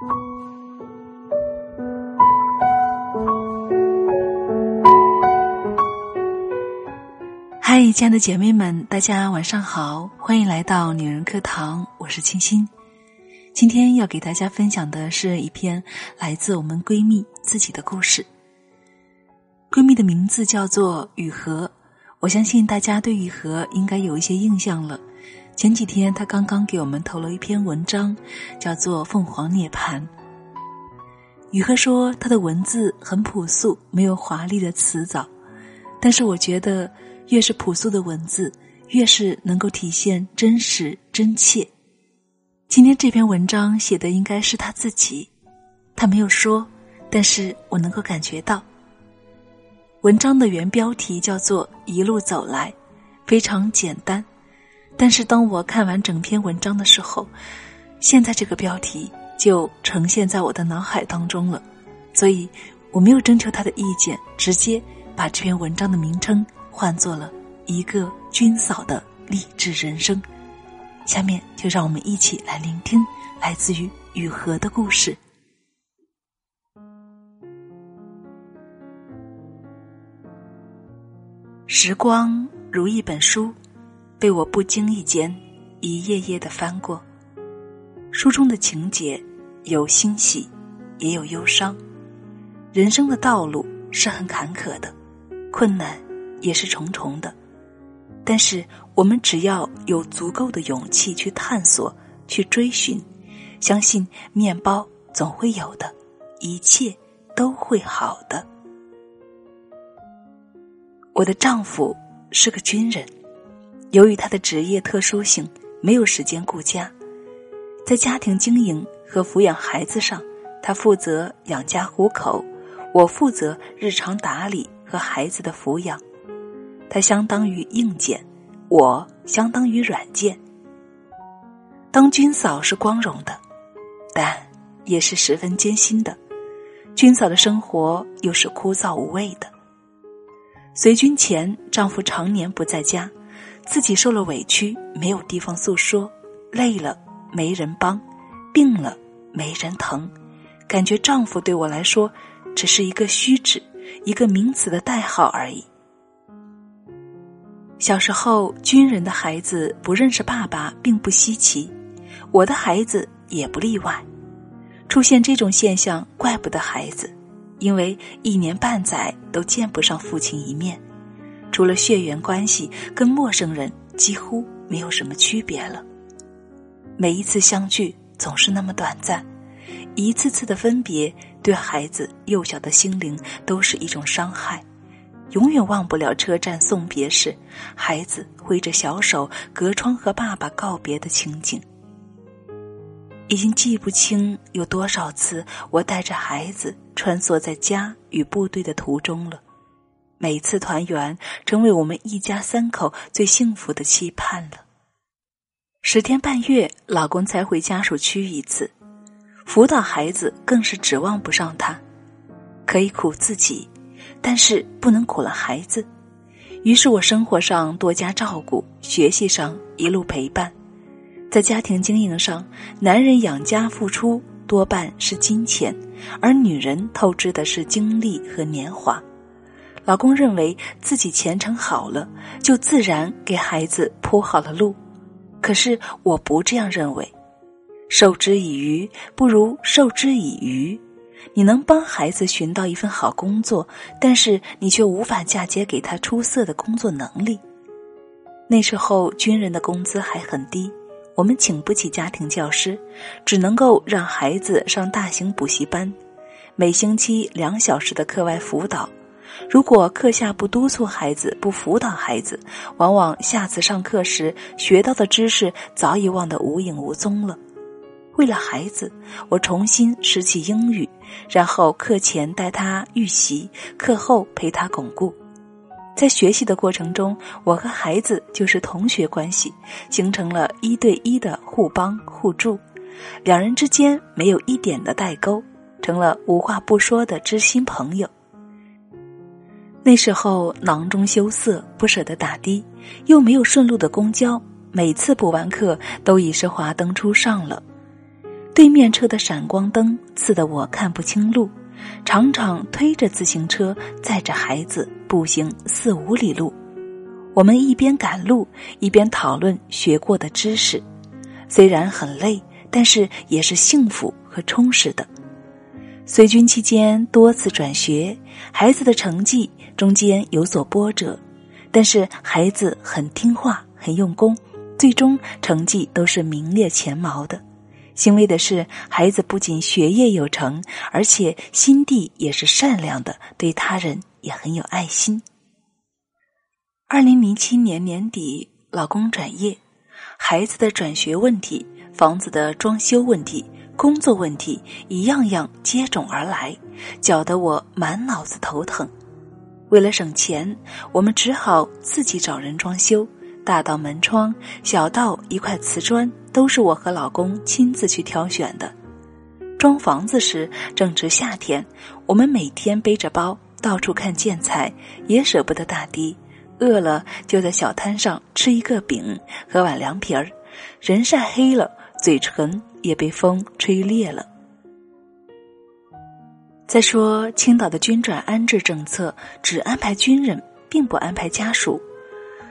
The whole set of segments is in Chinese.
嗨，亲爱的姐妹们，大家晚上好，欢迎来到女人课堂，我是清新。今天要给大家分享的是一篇来自我们闺蜜自己的故事。闺蜜的名字叫做雨禾，我相信大家对雨禾应该有一些印象了。前几天他刚刚给我们投了一篇文章，叫做《凤凰涅槃》。雨禾说他的文字很朴素，没有华丽的辞藻，但是我觉得。越是朴素的文字，越是能够体现真实真切。今天这篇文章写的应该是他自己，他没有说，但是我能够感觉到。文章的原标题叫做《一路走来》，非常简单，但是当我看完整篇文章的时候，现在这个标题就呈现在我的脑海当中了，所以我没有征求他的意见，直接把这篇文章的名称。换做了一个军嫂的励志人生。下面就让我们一起来聆听来自于雨禾的故事。时光如一本书，被我不经意间一页页的翻过。书中的情节有欣喜，也有忧伤。人生的道路是很坎坷的，困难。也是重重的，但是我们只要有足够的勇气去探索、去追寻，相信面包总会有的，一切都会好的。我的丈夫是个军人，由于他的职业特殊性，没有时间顾家，在家庭经营和抚养孩子上，他负责养家糊口，我负责日常打理和孩子的抚养。他相当于硬件，我相当于软件。当军嫂是光荣的，但也是十分艰辛的。军嫂的生活又是枯燥无味的。随军前，丈夫常年不在家，自己受了委屈，没有地方诉说，累了没人帮，病了没人疼，感觉丈夫对我来说只是一个虚指，一个名词的代号而已。小时候，军人的孩子不认识爸爸并不稀奇，我的孩子也不例外。出现这种现象，怪不得孩子，因为一年半载都见不上父亲一面，除了血缘关系，跟陌生人几乎没有什么区别了。每一次相聚总是那么短暂，一次次的分别对孩子幼小的心灵都是一种伤害。永远忘不了车站送别时，孩子挥着小手隔窗和爸爸告别的情景。已经记不清有多少次我带着孩子穿梭在家与部队的途中了。每次团圆，成为我们一家三口最幸福的期盼了。十天半月，老公才回家属区一次，辅导孩子更是指望不上他，可以苦自己。但是不能苦了孩子，于是我生活上多加照顾，学习上一路陪伴，在家庭经营上，男人养家付出多半是金钱，而女人透支的是精力和年华。老公认为自己前程好了，就自然给孩子铺好了路，可是我不这样认为，授之以鱼不如授之以渔。你能帮孩子寻到一份好工作，但是你却无法嫁接给他出色的工作能力。那时候军人的工资还很低，我们请不起家庭教师，只能够让孩子上大型补习班，每星期两小时的课外辅导。如果课下不督促孩子，不辅导孩子，往往下次上课时学到的知识早已忘得无影无踪了。为了孩子，我重新拾起英语，然后课前带他预习，课后陪他巩固。在学习的过程中，我和孩子就是同学关系，形成了一对一的互帮互助，两人之间没有一点的代沟，成了无话不说的知心朋友。那时候囊中羞涩，不舍得打的，又没有顺路的公交，每次补完课都已是华灯初上了。对面车的闪光灯刺得我看不清路，常常推着自行车载着孩子步行四五里路。我们一边赶路，一边讨论学过的知识，虽然很累，但是也是幸福和充实的。随军期间多次转学，孩子的成绩中间有所波折，但是孩子很听话、很用功，最终成绩都是名列前茅的。欣慰的是，孩子不仅学业有成，而且心地也是善良的，对他人也很有爱心。二零零七年年底，老公转业，孩子的转学问题，房子的装修问题。工作问题一样样接踵而来，搅得我满脑子头疼。为了省钱，我们只好自己找人装修，大到门窗，小到一块瓷砖，都是我和老公亲自去挑选的。装房子时正值夏天，我们每天背着包到处看建材，也舍不得打的，饿了就在小摊上吃一个饼，喝碗凉皮儿，人晒黑了，嘴唇。也被风吹裂了。再说，青岛的军转安置政策只安排军人，并不安排家属，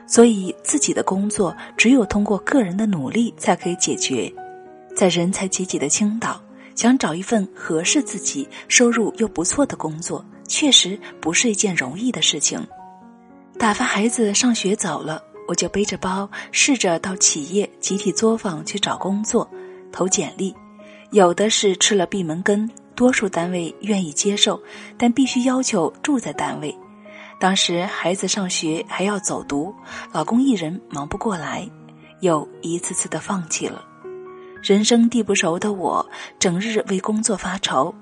所以自己的工作只有通过个人的努力才可以解决。在人才济济的青岛，想找一份合适自己、收入又不错的工作，确实不是一件容易的事情。打发孩子上学走了，我就背着包，试着到企业集体作坊去找工作。投简历，有的是吃了闭门羹，多数单位愿意接受，但必须要求住在单位。当时孩子上学还要走读，老公一人忙不过来，又一次次的放弃了。人生地不熟的我，整日为工作发愁，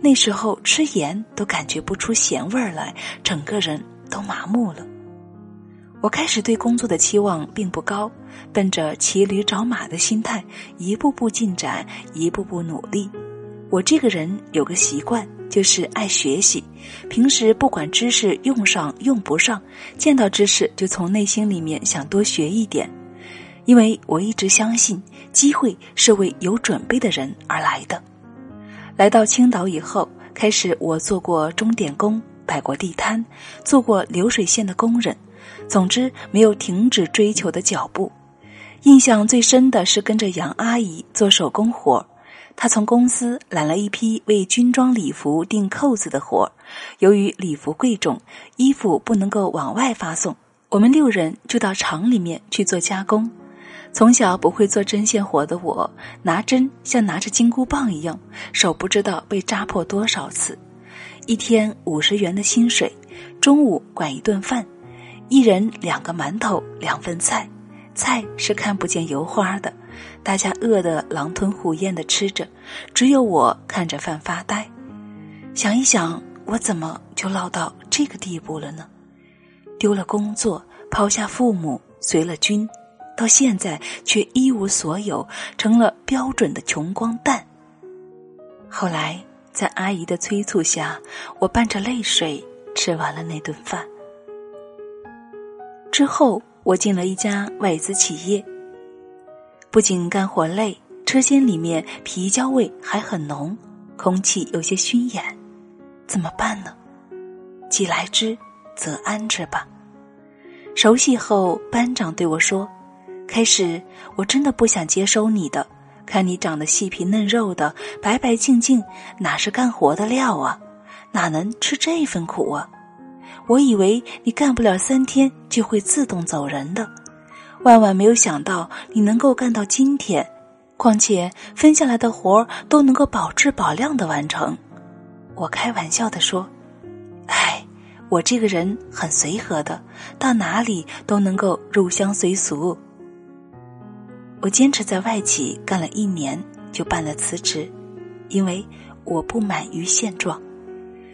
那时候吃盐都感觉不出咸味儿来，整个人都麻木了。我开始对工作的期望并不高，奔着骑驴找马的心态，一步步进展，一步步努力。我这个人有个习惯，就是爱学习。平时不管知识用上用不上，见到知识就从内心里面想多学一点，因为我一直相信，机会是为有准备的人而来的。来到青岛以后，开始我做过钟点工，摆过地摊，做过流水线的工人。总之，没有停止追求的脚步。印象最深的是跟着杨阿姨做手工活他。从公司揽了一批为军装礼服钉扣子的活儿。由于礼服贵重，衣服不能够往外发送，我们六人就到厂里面去做加工。从小不会做针线活的我，拿针像拿着金箍棒一样，手不知道被扎破多少次。一天五十元的薪水，中午管一顿饭。一人两个馒头，两份菜，菜是看不见油花的，大家饿得狼吞虎咽的吃着，只有我看着饭发呆。想一想，我怎么就落到这个地步了呢？丢了工作，抛下父母，随了军，到现在却一无所有，成了标准的穷光蛋。后来，在阿姨的催促下，我伴着泪水吃完了那顿饭。之后，我进了一家外资企业。不仅干活累，车间里面皮焦味还很浓，空气有些熏眼，怎么办呢？既来之，则安之吧。熟悉后，班长对我说：“开始我真的不想接收你的，看你长得细皮嫩肉的，白白净净，哪是干活的料啊？哪能吃这份苦啊？”我以为你干不了三天就会自动走人的，万万没有想到你能够干到今天，况且分下来的活儿都能够保质保量的完成。我开玩笑的说：“哎，我这个人很随和的，到哪里都能够入乡随俗。”我坚持在外企干了一年，就办了辞职，因为我不满于现状。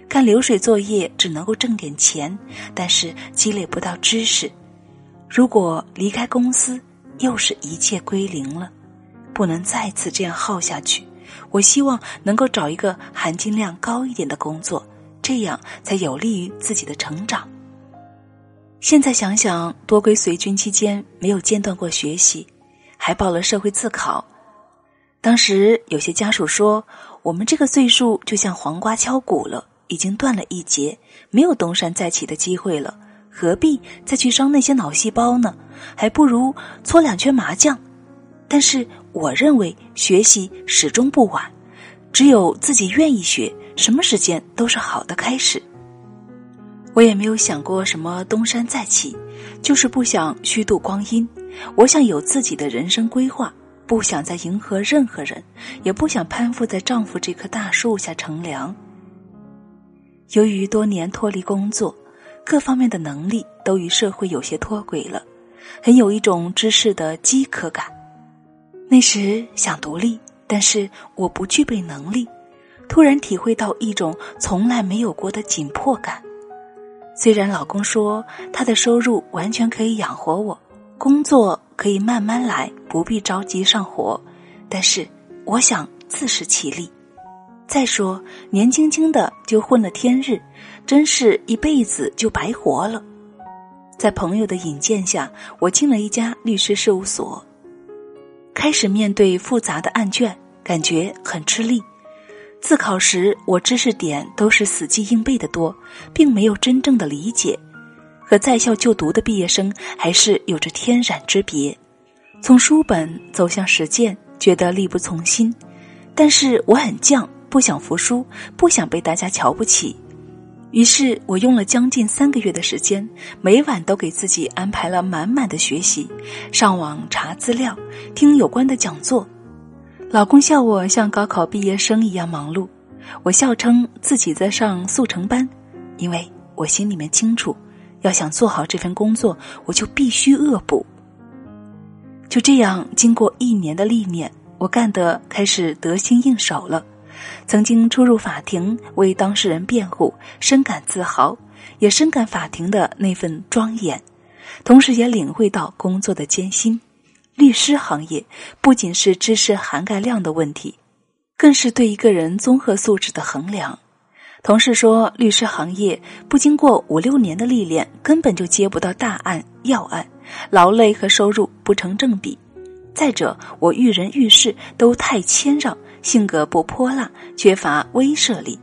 干流水作业只能够挣点钱，但是积累不到知识。如果离开公司，又是一切归零了，不能再次这样耗下去。我希望能够找一个含金量高一点的工作，这样才有利于自己的成长。现在想想，多亏随军期间没有间断过学习，还报了社会自考。当时有些家属说：“我们这个岁数就像黄瓜敲骨了，已经断了一截，没有东山再起的机会了，何必再去伤那些脑细胞呢？还不如搓两圈麻将。”但是我认为学习始终不晚，只有自己愿意学，什么时间都是好的开始。我也没有想过什么东山再起，就是不想虚度光阴。我想有自己的人生规划，不想再迎合任何人，也不想攀附在丈夫这棵大树下乘凉。由于多年脱离工作，各方面的能力都与社会有些脱轨了，很有一种知识的饥渴感。那时想独立，但是我不具备能力，突然体会到一种从来没有过的紧迫感。虽然老公说他的收入完全可以养活我，工作可以慢慢来，不必着急上火，但是我想自食其力。再说年轻轻的就混了天日，真是一辈子就白活了。在朋友的引荐下，我进了一家律师事务所，开始面对复杂的案卷，感觉很吃力。自考时，我知识点都是死记硬背的多，并没有真正的理解，和在校就读的毕业生还是有着天壤之别。从书本走向实践，觉得力不从心，但是我很犟，不想服输，不想被大家瞧不起。于是我用了将近三个月的时间，每晚都给自己安排了满满的学习，上网查资料，听有关的讲座。老公笑我像高考毕业生一样忙碌，我笑称自己在上速成班，因为我心里面清楚，要想做好这份工作，我就必须恶补。就这样，经过一年的历练，我干得开始得心应手了。曾经出入法庭为当事人辩护，深感自豪，也深感法庭的那份庄严，同时也领会到工作的艰辛。律师行业不仅是知识涵盖量的问题，更是对一个人综合素质的衡量。同事说，律师行业不经过五六年的历练，根本就接不到大案要案，劳累和收入不成正比。再者，我遇人遇事都太谦让，性格不泼辣，缺乏威慑力。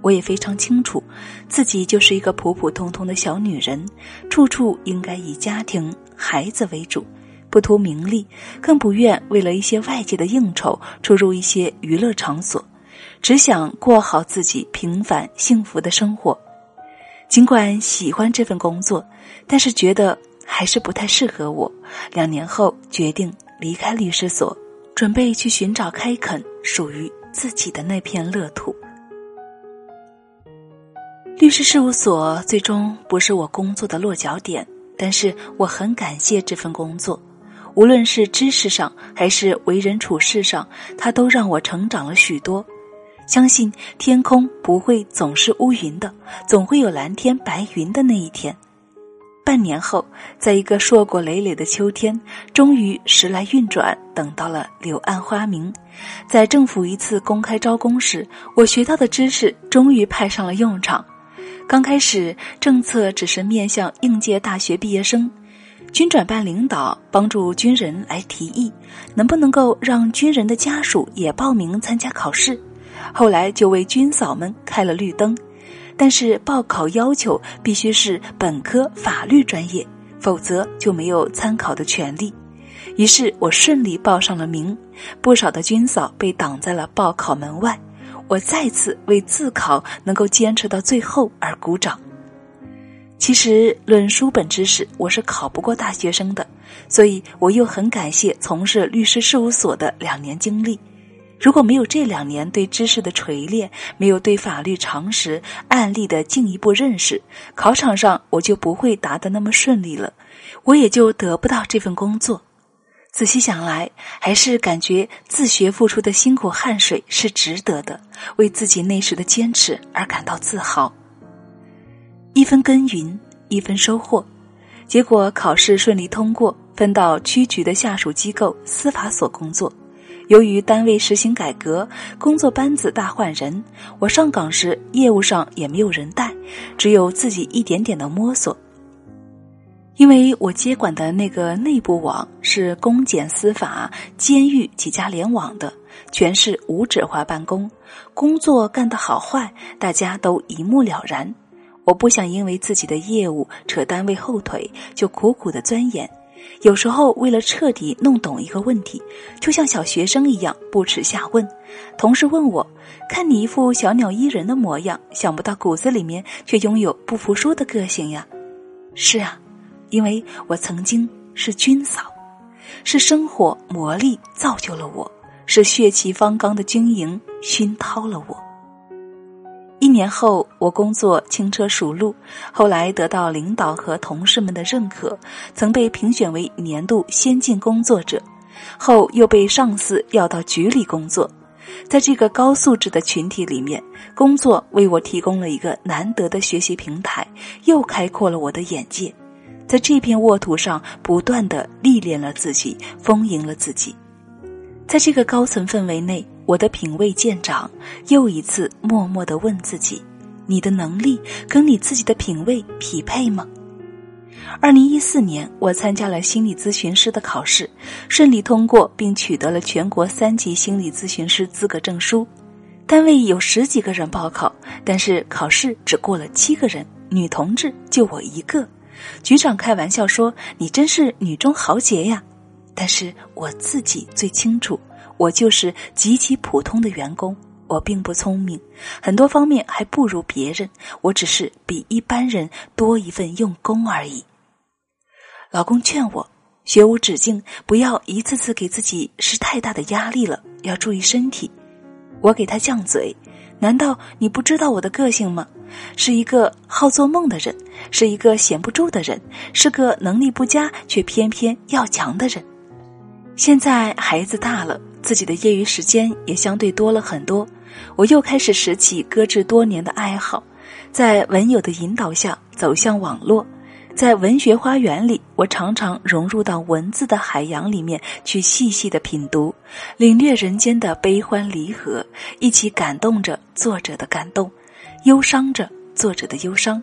我也非常清楚，自己就是一个普普通通的小女人，处处应该以家庭、孩子为主。不图名利，更不愿为了一些外界的应酬出入一些娱乐场所，只想过好自己平凡幸福的生活。尽管喜欢这份工作，但是觉得还是不太适合我。两年后决定离开律师所，准备去寻找开垦属于自己的那片乐土。律师事务所最终不是我工作的落脚点，但是我很感谢这份工作。无论是知识上还是为人处事上，它都让我成长了许多。相信天空不会总是乌云的，总会有蓝天白云的那一天。半年后，在一个硕果累累的秋天，终于时来运转，等到了柳暗花明。在政府一次公开招工时，我学到的知识终于派上了用场。刚开始，政策只是面向应届大学毕业生。军转办领导帮助军人来提议，能不能够让军人的家属也报名参加考试？后来就为军嫂们开了绿灯，但是报考要求必须是本科法律专业，否则就没有参考的权利。于是我顺利报上了名，不少的军嫂被挡在了报考门外。我再次为自考能够坚持到最后而鼓掌。其实论书本知识，我是考不过大学生的，所以我又很感谢从事律师事务所的两年经历。如果没有这两年对知识的锤炼，没有对法律常识案例的进一步认识，考场上我就不会答得那么顺利了，我也就得不到这份工作。仔细想来，还是感觉自学付出的辛苦汗水是值得的，为自己那时的坚持而感到自豪。一分耕耘一分收获，结果考试顺利通过，分到区局的下属机构司法所工作。由于单位实行改革，工作班子大换人，我上岗时业务上也没有人带，只有自己一点点的摸索。因为我接管的那个内部网是公检司法、监狱几家联网的，全是无纸化办公，工作干得好坏，大家都一目了然。我不想因为自己的业务扯单位后腿，就苦苦的钻研。有时候为了彻底弄懂一个问题，就像小学生一样不耻下问。同事问我：“看你一副小鸟依人的模样，想不到骨子里面却拥有不服输的个性呀？”是啊。因为我曾经是军嫂，是生活磨砺造就了我，是血气方刚的军营熏陶了我。一年后，我工作轻车熟路，后来得到领导和同事们的认可，曾被评选为年度先进工作者，后又被上司要到局里工作。在这个高素质的群体里面，工作为我提供了一个难得的学习平台，又开阔了我的眼界。在这片沃土上，不断的历练了自己，丰盈了自己。在这个高层氛围内，我的品味渐长，又一次默默的问自己：你的能力跟你自己的品味匹配吗？二零一四年，我参加了心理咨询师的考试，顺利通过，并取得了全国三级心理咨询师资格证书。单位有十几个人报考，但是考试只过了七个人，女同志就我一个。局长开玩笑说：“你真是女中豪杰呀！”但是我自己最清楚，我就是极其普通的员工。我并不聪明，很多方面还不如别人。我只是比一般人多一份用功而已。老公劝我学无止境，不要一次次给自己施太大的压力了，要注意身体。我给他犟嘴。难道你不知道我的个性吗？是一个好做梦的人，是一个闲不住的人，是个能力不佳却偏偏要强的人。现在孩子大了，自己的业余时间也相对多了很多，我又开始拾起搁置多年的爱好，在文友的引导下走向网络。在文学花园里，我常常融入到文字的海洋里面去，细细的品读，领略人间的悲欢离合，一起感动着作者的感动，忧伤着作者的忧伤。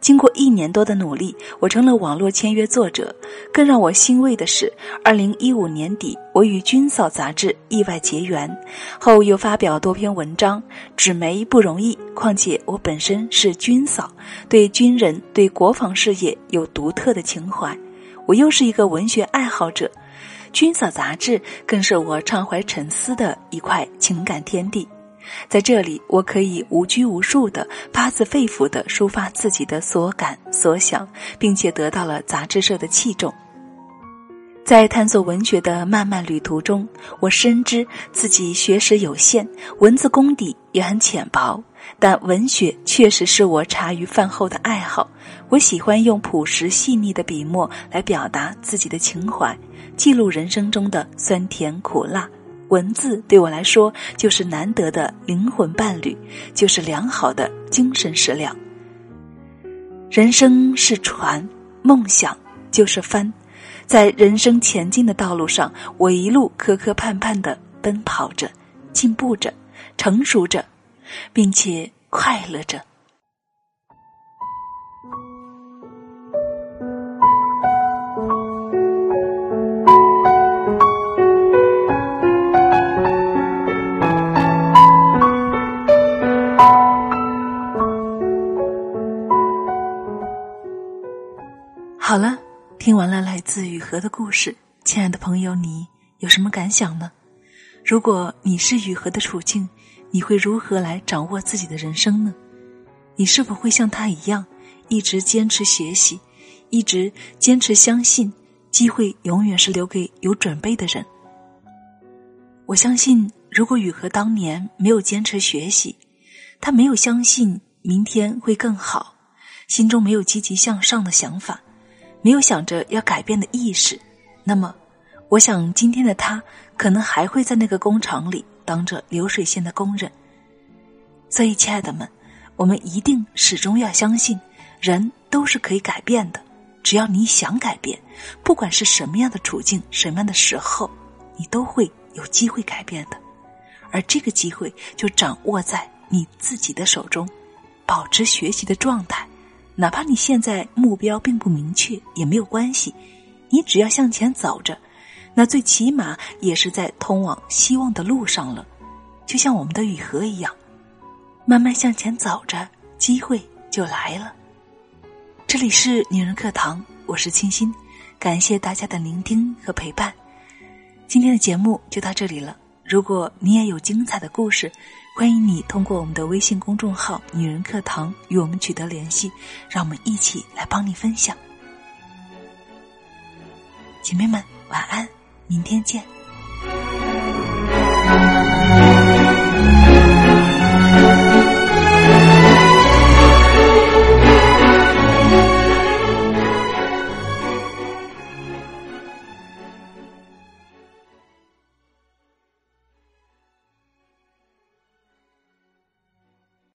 经过一年多的努力，我成了网络签约作者。更让我欣慰的是，二零一五年底，我与《军嫂》杂志意外结缘，后又发表多篇文章。纸媒不容易，况且我本身是军嫂，对军人、对国防事业有独特的情怀。我又是一个文学爱好者，《军嫂》杂志更是我畅怀沉思的一块情感天地。在这里，我可以无拘无束的、发自肺腑的抒发自己的所感所想，并且得到了杂志社的器重。在探索文学的漫漫旅途中，我深知自己学识有限，文字功底也很浅薄，但文学确实是我茶余饭后的爱好。我喜欢用朴实细腻的笔墨来表达自己的情怀，记录人生中的酸甜苦辣。文字对我来说就是难得的灵魂伴侣，就是良好的精神食粮。人生是船，梦想就是帆，在人生前进的道路上，我一路磕磕绊绊的奔跑着，进步着，成熟着，并且快乐着。好了，听完了来自雨禾的故事，亲爱的朋友，你有什么感想呢？如果你是雨禾的处境，你会如何来掌握自己的人生呢？你是否会像他一样，一直坚持学习，一直坚持相信，机会永远是留给有准备的人？我相信，如果雨禾当年没有坚持学习，他没有相信明天会更好，心中没有积极向上的想法。没有想着要改变的意识，那么，我想今天的他可能还会在那个工厂里当着流水线的工人。所以，亲爱的们，我们一定始终要相信，人都是可以改变的。只要你想改变，不管是什么样的处境、什么样的时候，你都会有机会改变的。而这个机会就掌握在你自己的手中。保持学习的状态，哪怕你现在目标并不明确也没有关系，你只要向前走着，那最起码也是在通往希望的路上了。就像我们的雨禾一样，慢慢向前走着，机会就来了。这里是女人课堂，我是清新，感谢大家的聆听和陪伴。今天的节目就到这里了。如果你也有精彩的故事，欢迎你通过我们的微信公众号“女人课堂”与我们取得联系，让我们一起来帮你分享。姐妹们，晚安，明天见。